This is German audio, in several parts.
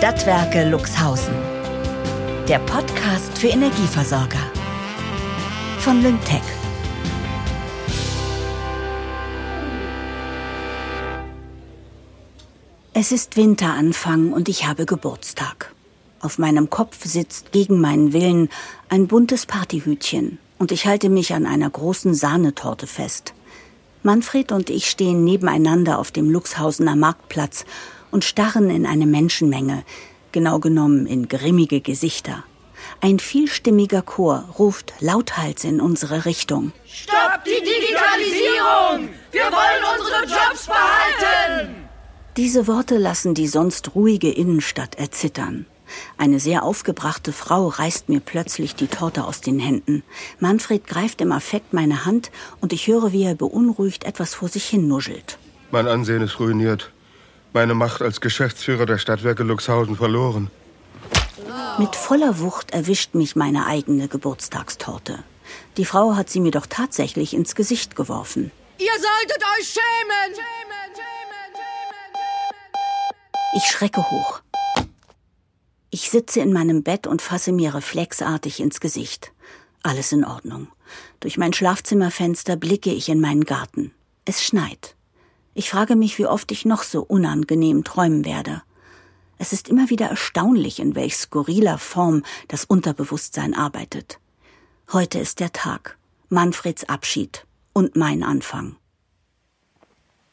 Stadtwerke Luxhausen. Der Podcast für Energieversorger von Lyngtech. Es ist Winteranfang und ich habe Geburtstag. Auf meinem Kopf sitzt gegen meinen Willen ein buntes Partyhütchen und ich halte mich an einer großen Sahnetorte fest. Manfred und ich stehen nebeneinander auf dem Luxhausener Marktplatz und starren in eine Menschenmenge, genau genommen in grimmige Gesichter. Ein vielstimmiger Chor ruft lauthals in unsere Richtung. Stopp die Digitalisierung! Wir wollen unsere Jobs behalten! Diese Worte lassen die sonst ruhige Innenstadt erzittern. Eine sehr aufgebrachte Frau reißt mir plötzlich die Torte aus den Händen. Manfred greift im Affekt meine Hand und ich höre, wie er beunruhigt etwas vor sich hin nuschelt. Mein Ansehen ist ruiniert. Meine Macht als Geschäftsführer der Stadtwerke Luxhausen verloren. Mit voller Wucht erwischt mich meine eigene Geburtstagstorte. Die Frau hat sie mir doch tatsächlich ins Gesicht geworfen. Ihr solltet euch schämen! Ich schrecke hoch. Ich sitze in meinem Bett und fasse mir reflexartig ins Gesicht. Alles in Ordnung. Durch mein Schlafzimmerfenster blicke ich in meinen Garten. Es schneit. Ich frage mich, wie oft ich noch so unangenehm träumen werde. Es ist immer wieder erstaunlich, in welch skurriler Form das Unterbewusstsein arbeitet. Heute ist der Tag, Manfreds Abschied und mein Anfang.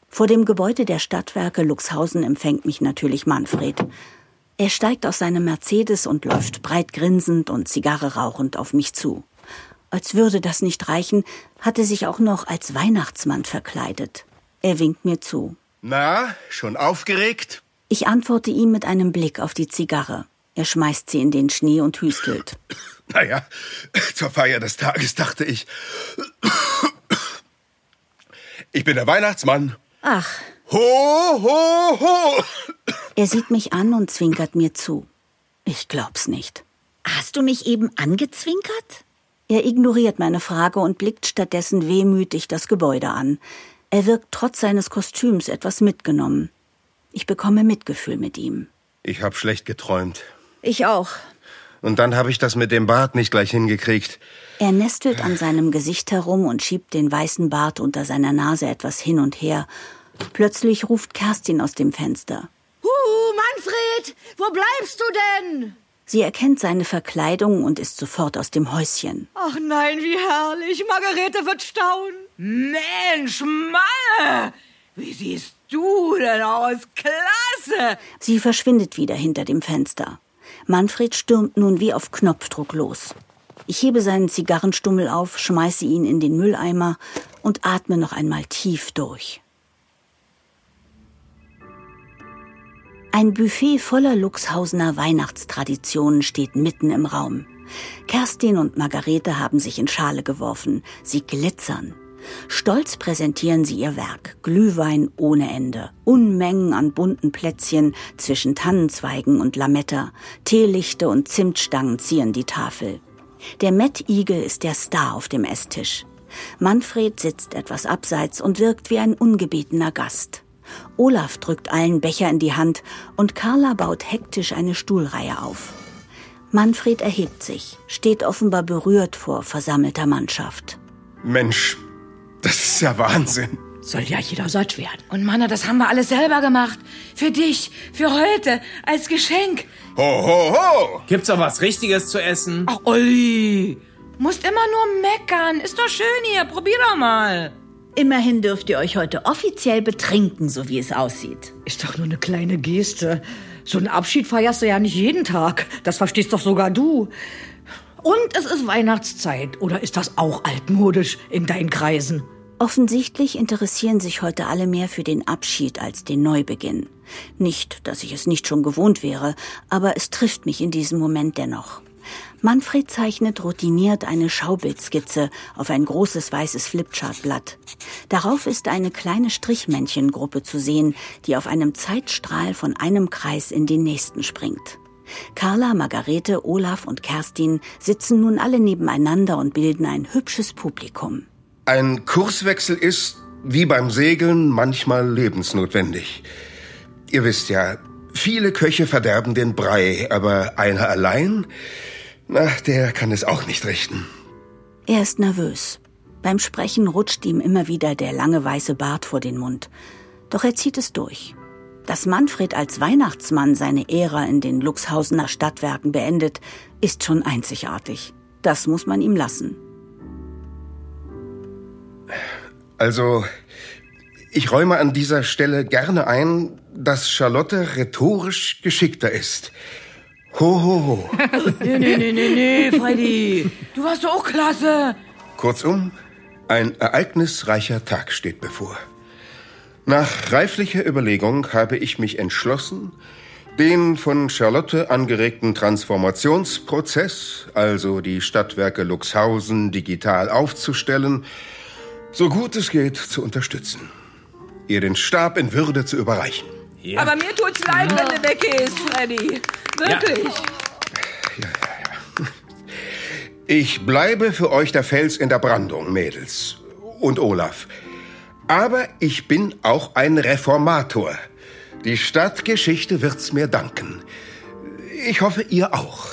Vor dem Gebäude der Stadtwerke Luxhausen empfängt mich natürlich Manfred. Er steigt aus seinem Mercedes und läuft breit grinsend und Zigarre rauchend auf mich zu. Als würde das nicht reichen, hat er sich auch noch als Weihnachtsmann verkleidet. Er winkt mir zu. Na, schon aufgeregt? Ich antworte ihm mit einem Blick auf die Zigarre. Er schmeißt sie in den Schnee und hüstelt. Naja, zur Feier des Tages dachte ich. Ich bin der Weihnachtsmann. Ach. Ho, ho, ho. Er sieht mich an und zwinkert mir zu. Ich glaub's nicht. Hast du mich eben angezwinkert? Er ignoriert meine Frage und blickt stattdessen wehmütig das Gebäude an. Er wirkt trotz seines Kostüms etwas mitgenommen. Ich bekomme Mitgefühl mit ihm. Ich hab schlecht geträumt. Ich auch. Und dann habe ich das mit dem Bart nicht gleich hingekriegt. Er nestelt an seinem Gesicht herum und schiebt den weißen Bart unter seiner Nase etwas hin und her. Plötzlich ruft Kerstin aus dem Fenster. Huhu, Manfred, wo bleibst du denn? Sie erkennt seine Verkleidung und ist sofort aus dem Häuschen. Ach nein, wie herrlich. Margarete wird staunen. Mensch, Mann! Wie siehst du denn aus? Klasse! Sie verschwindet wieder hinter dem Fenster. Manfred stürmt nun wie auf Knopfdruck los. Ich hebe seinen Zigarrenstummel auf, schmeiße ihn in den Mülleimer und atme noch einmal tief durch. Ein Buffet voller Luxhausener Weihnachtstraditionen steht mitten im Raum. Kerstin und Margarete haben sich in Schale geworfen. Sie glitzern. Stolz präsentieren sie ihr Werk. Glühwein ohne Ende. Unmengen an bunten Plätzchen zwischen Tannenzweigen und Lametta. Teelichte und Zimtstangen zieren die Tafel. Der Mettigel ist der Star auf dem Esstisch. Manfred sitzt etwas abseits und wirkt wie ein ungebetener Gast. Olaf drückt allen Becher in die Hand und Carla baut hektisch eine Stuhlreihe auf. Manfred erhebt sich, steht offenbar berührt vor versammelter Mannschaft. Mensch, das ist ja Wahnsinn. Soll ja jeder satt werden. Und Manna, das haben wir alles selber gemacht. Für dich, für heute, als Geschenk. Ho, ho, ho! Gibt's auch was Richtiges zu essen? Ach, Olli, musst immer nur meckern. Ist doch schön hier, probier doch mal. Immerhin dürft ihr euch heute offiziell betrinken, so wie es aussieht. Ist doch nur eine kleine Geste. So einen Abschied feierst du ja nicht jeden Tag. Das verstehst doch sogar du. Und es ist Weihnachtszeit. Oder ist das auch altmodisch in deinen Kreisen? Offensichtlich interessieren sich heute alle mehr für den Abschied als den Neubeginn. Nicht, dass ich es nicht schon gewohnt wäre, aber es trifft mich in diesem Moment dennoch. Manfred zeichnet routiniert eine Schaubildskizze auf ein großes weißes Flipchartblatt. Darauf ist eine kleine Strichmännchengruppe zu sehen, die auf einem Zeitstrahl von einem Kreis in den nächsten springt. Carla, Margarete, Olaf und Kerstin sitzen nun alle nebeneinander und bilden ein hübsches Publikum. Ein Kurswechsel ist, wie beim Segeln, manchmal lebensnotwendig. Ihr wisst ja, Viele Köche verderben den Brei, aber einer allein, na, der kann es auch nicht richten. Er ist nervös. Beim Sprechen rutscht ihm immer wieder der lange weiße Bart vor den Mund. Doch er zieht es durch. Dass Manfred als Weihnachtsmann seine Ära in den Luxhausener Stadtwerken beendet, ist schon einzigartig. Das muss man ihm lassen. Also, ich räume an dieser Stelle gerne ein, dass Charlotte rhetorisch geschickter ist. Ho, ho, ho. nee, nee, nee, nee, nee, Freddy. Du warst doch auch klasse. Kurzum, ein ereignisreicher Tag steht bevor. Nach reiflicher Überlegung habe ich mich entschlossen, den von Charlotte angeregten Transformationsprozess, also die Stadtwerke Luxhausen digital aufzustellen, so gut es geht zu unterstützen. Ihr den Stab in Würde zu überreichen. Ja. Aber mir tut's leid, wenn du weggehst, Freddy. Wirklich. Ja. Ich bleibe für euch der Fels in der Brandung, Mädels. Und Olaf. Aber ich bin auch ein Reformator. Die Stadtgeschichte wird's mir danken. Ich hoffe, ihr auch.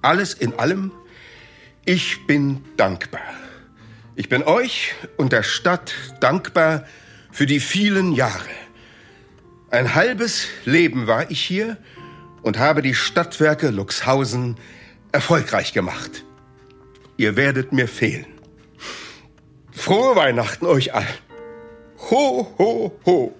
Alles in allem, ich bin dankbar. Ich bin euch und der Stadt dankbar für die vielen Jahre. Ein halbes Leben war ich hier und habe die Stadtwerke Luxhausen erfolgreich gemacht. Ihr werdet mir fehlen. Frohe Weihnachten euch allen. Ho, ho, ho.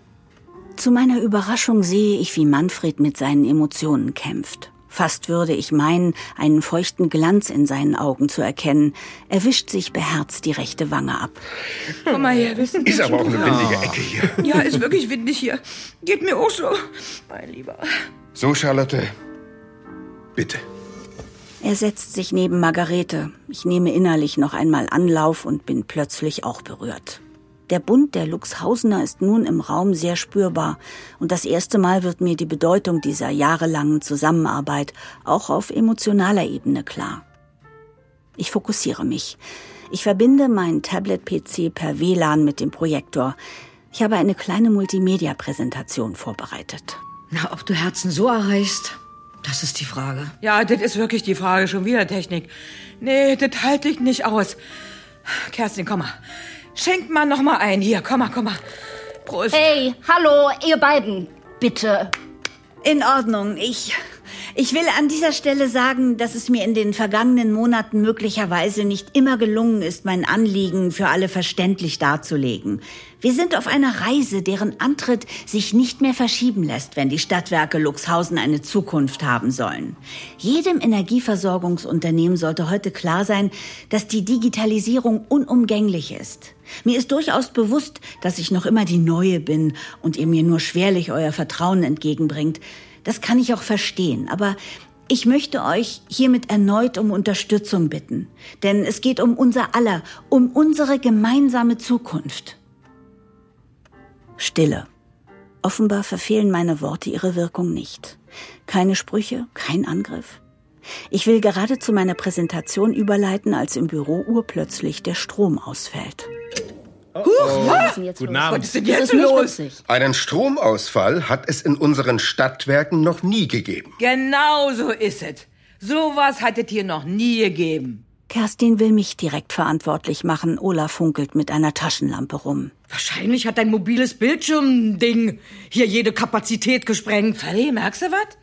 Zu meiner Überraschung sehe ich, wie Manfred mit seinen Emotionen kämpft. Fast würde ich meinen, einen feuchten Glanz in seinen Augen zu erkennen. Er wischt sich beherzt die rechte Wange ab. Komm mal her, wissen Ist aber auch eine windige Ecke hier. Ja, ist wirklich windig hier. Geht mir auch so, mein Lieber. So, Charlotte. Bitte. Er setzt sich neben Margarete. Ich nehme innerlich noch einmal Anlauf und bin plötzlich auch berührt. Der Bund der Luxhausener ist nun im Raum sehr spürbar und das erste Mal wird mir die Bedeutung dieser jahrelangen Zusammenarbeit auch auf emotionaler Ebene klar. Ich fokussiere mich. Ich verbinde meinen Tablet-PC per WLAN mit dem Projektor. Ich habe eine kleine Multimedia-Präsentation vorbereitet. Na, ob du Herzen so erreichst, das ist die Frage. Ja, das ist wirklich die Frage. Schon wieder Technik. Nee, das halte ich nicht aus. Kerstin, komm mal. Schenk mal noch mal ein. Hier, komm mal, komm mal. Prost. Hey, hallo, ihr beiden. Bitte. In Ordnung. Ich, ich will an dieser Stelle sagen, dass es mir in den vergangenen Monaten möglicherweise nicht immer gelungen ist, mein Anliegen für alle verständlich darzulegen. Wir sind auf einer Reise, deren Antritt sich nicht mehr verschieben lässt, wenn die Stadtwerke Luxhausen eine Zukunft haben sollen. Jedem Energieversorgungsunternehmen sollte heute klar sein, dass die Digitalisierung unumgänglich ist. Mir ist durchaus bewusst, dass ich noch immer die Neue bin und ihr mir nur schwerlich euer Vertrauen entgegenbringt. Das kann ich auch verstehen, aber ich möchte euch hiermit erneut um Unterstützung bitten, denn es geht um unser aller, um unsere gemeinsame Zukunft. Stille. Offenbar verfehlen meine Worte ihre Wirkung nicht. Keine Sprüche, kein Angriff. Ich will gerade zu meiner Präsentation überleiten, als im Büro urplötzlich der Strom ausfällt. Huch, was ist denn jetzt Guten los? Abend. Was ist denn jetzt los? Einen Stromausfall hat es in unseren Stadtwerken noch nie gegeben. Genau so ist es. Sowas hat es hier noch nie gegeben. Kerstin will mich direkt verantwortlich machen. Olaf funkelt mit einer Taschenlampe rum. Wahrscheinlich hat dein mobiles Bildschirmding hier jede Kapazität gesprengt. Freddy, merkst du was?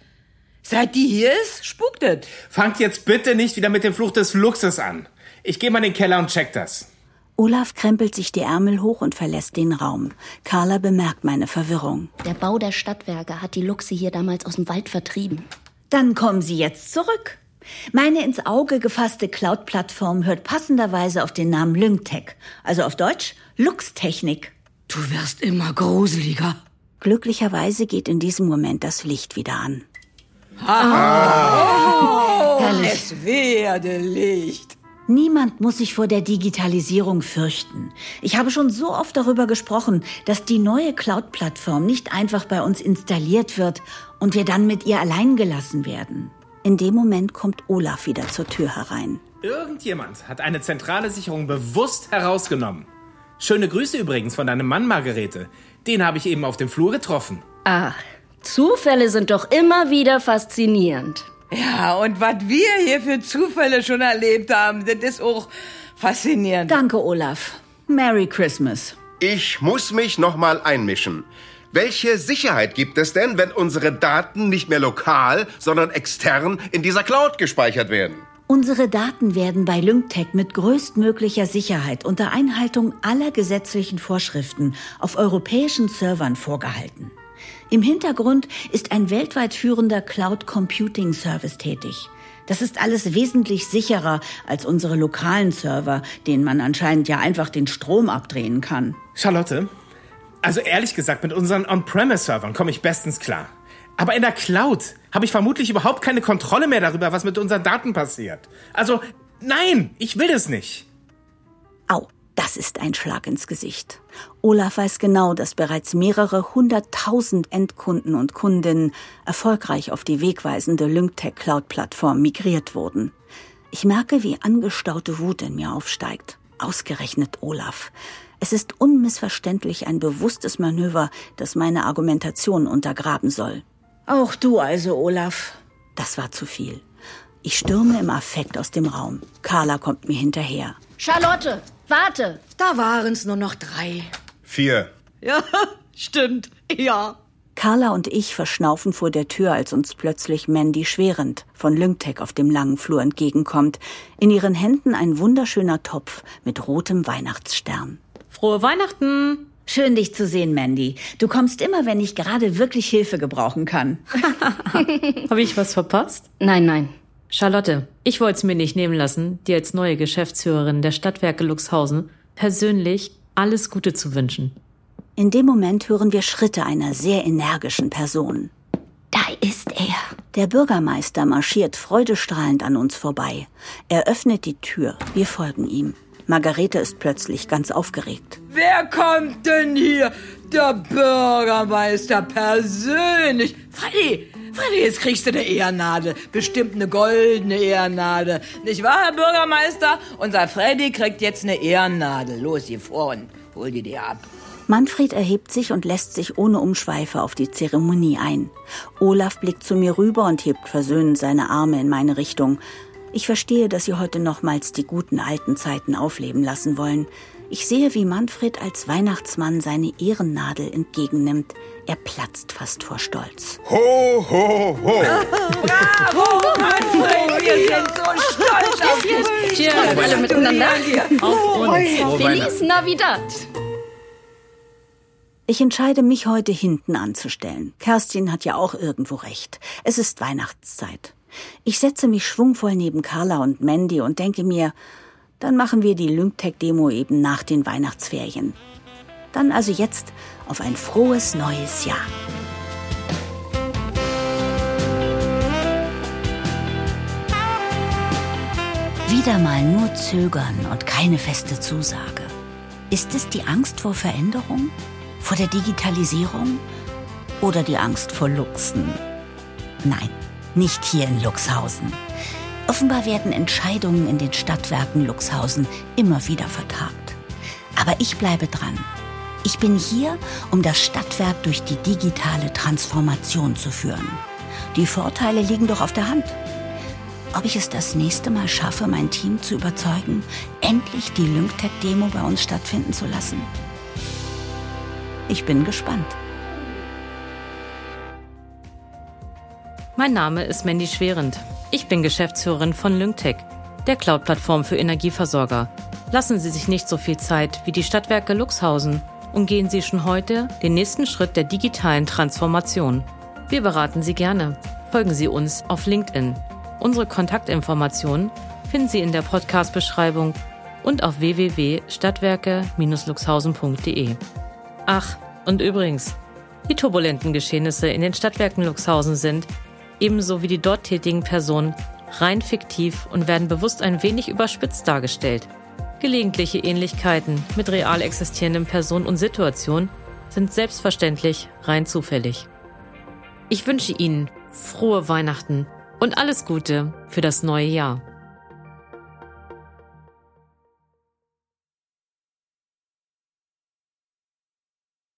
Seit die hier ist, spukt es. Fangt jetzt bitte nicht wieder mit dem Fluch des Luxus an. Ich gehe mal in den Keller und check das. Olaf krempelt sich die Ärmel hoch und verlässt den Raum. Carla bemerkt meine Verwirrung. Der Bau der Stadtwerke hat die Luchse hier damals aus dem Wald vertrieben. Dann kommen Sie jetzt zurück. Meine ins Auge gefasste Cloud-Plattform hört passenderweise auf den Namen Lyngtech, also auf Deutsch Luxtechnik. Du wirst immer gruseliger. Glücklicherweise geht in diesem Moment das Licht wieder an. Es werde Licht. Niemand muss sich vor der Digitalisierung fürchten. Ich habe schon so oft darüber gesprochen, dass die neue Cloud-Plattform nicht einfach bei uns installiert wird und wir dann mit ihr allein gelassen werden. In dem Moment kommt Olaf wieder zur Tür herein. Irgendjemand hat eine zentrale Sicherung bewusst herausgenommen. Schöne Grüße übrigens von deinem Mann, Margarete. Den habe ich eben auf dem Flur getroffen. Ah, Zufälle sind doch immer wieder faszinierend. Ja, und was wir hier für Zufälle schon erlebt haben, das ist auch faszinierend. Danke, Olaf. Merry Christmas. Ich muss mich noch mal einmischen. Welche Sicherheit gibt es denn, wenn unsere Daten nicht mehr lokal, sondern extern in dieser Cloud gespeichert werden? Unsere Daten werden bei LyncTech mit größtmöglicher Sicherheit unter Einhaltung aller gesetzlichen Vorschriften auf europäischen Servern vorgehalten. Im Hintergrund ist ein weltweit führender Cloud Computing Service tätig. Das ist alles wesentlich sicherer als unsere lokalen Server, denen man anscheinend ja einfach den Strom abdrehen kann. Charlotte, also ehrlich gesagt, mit unseren On-Premise-Servern komme ich bestens klar. Aber in der Cloud habe ich vermutlich überhaupt keine Kontrolle mehr darüber, was mit unseren Daten passiert. Also, nein, ich will es nicht. Au, das ist ein Schlag ins Gesicht. Olaf weiß genau, dass bereits mehrere hunderttausend Endkunden und Kundinnen erfolgreich auf die wegweisende LyncTech Cloud-Plattform migriert wurden. Ich merke, wie angestaute Wut in mir aufsteigt. Ausgerechnet Olaf. Es ist unmissverständlich ein bewusstes Manöver, das meine Argumentation untergraben soll. Auch du also, Olaf. Das war zu viel. Ich stürme im Affekt aus dem Raum. Carla kommt mir hinterher. Charlotte, warte. Da waren's nur noch drei. Vier. Ja, stimmt. Ja. Carla und ich verschnaufen vor der Tür, als uns plötzlich Mandy Schwerend von Lyngtech auf dem langen Flur entgegenkommt. In ihren Händen ein wunderschöner Topf mit rotem Weihnachtsstern. Frohe Weihnachten! Schön, dich zu sehen, Mandy. Du kommst immer, wenn ich gerade wirklich Hilfe gebrauchen kann. Habe ich was verpasst? Nein, nein. Charlotte, ich wollte es mir nicht nehmen lassen, dir als neue Geschäftsführerin der Stadtwerke Luxhausen persönlich alles Gute zu wünschen. In dem Moment hören wir Schritte einer sehr energischen Person. Da ist er. Der Bürgermeister marschiert freudestrahlend an uns vorbei. Er öffnet die Tür. Wir folgen ihm. Margarete ist plötzlich ganz aufgeregt. Wer kommt denn hier? Der Bürgermeister persönlich. Freddy, Freddy, jetzt kriegst du eine Ehrennadel. Bestimmt eine goldene Ehrennadel. Nicht wahr, Herr Bürgermeister? Unser Freddy kriegt jetzt eine Ehrennadel. Los, hier vor und hol die dir ab. Manfred erhebt sich und lässt sich ohne Umschweife auf die Zeremonie ein. Olaf blickt zu mir rüber und hebt versöhnend seine Arme in meine Richtung. Ich verstehe, dass Sie heute nochmals die guten alten Zeiten aufleben lassen wollen. Ich sehe, wie Manfred als Weihnachtsmann seine Ehrennadel entgegennimmt. Er platzt fast vor Stolz. Ho, ho, ho. Bravo, Manfred, wir sind so stolz auf dich. Cheers, alle miteinander. Auf uns! Feliz Navidad. Ich entscheide mich heute hinten anzustellen. Kerstin hat ja auch irgendwo recht. Es ist Weihnachtszeit. Ich setze mich schwungvoll neben Carla und Mandy und denke mir, dann machen wir die Lyngtech-Demo eben nach den Weihnachtsferien. Dann also jetzt auf ein frohes neues Jahr. Wieder mal nur zögern und keine feste Zusage. Ist es die Angst vor Veränderung? Vor der Digitalisierung? Oder die Angst vor Luchsen? Nein, nicht hier in Luxhausen. Offenbar werden Entscheidungen in den Stadtwerken Luxhausen immer wieder vertagt. Aber ich bleibe dran. Ich bin hier, um das Stadtwerk durch die digitale Transformation zu führen. Die Vorteile liegen doch auf der Hand. Ob ich es das nächste Mal schaffe, mein Team zu überzeugen, endlich die Lyngtech-Demo bei uns stattfinden zu lassen? Ich bin gespannt. Mein Name ist Mandy Schwerend. Ich bin Geschäftsführerin von Lyngtech, der Cloud-Plattform für Energieversorger. Lassen Sie sich nicht so viel Zeit wie die Stadtwerke Luxhausen und gehen Sie schon heute den nächsten Schritt der digitalen Transformation. Wir beraten Sie gerne. Folgen Sie uns auf LinkedIn. Unsere Kontaktinformationen finden Sie in der Podcast-Beschreibung und auf www.stadtwerke-luxhausen.de. Ach, und übrigens, die turbulenten Geschehnisse in den Stadtwerken Luxhausen sind, ebenso wie die dort tätigen Personen, rein fiktiv und werden bewusst ein wenig überspitzt dargestellt. Gelegentliche Ähnlichkeiten mit real existierenden Personen und Situationen sind selbstverständlich rein zufällig. Ich wünsche Ihnen frohe Weihnachten und alles Gute für das neue Jahr.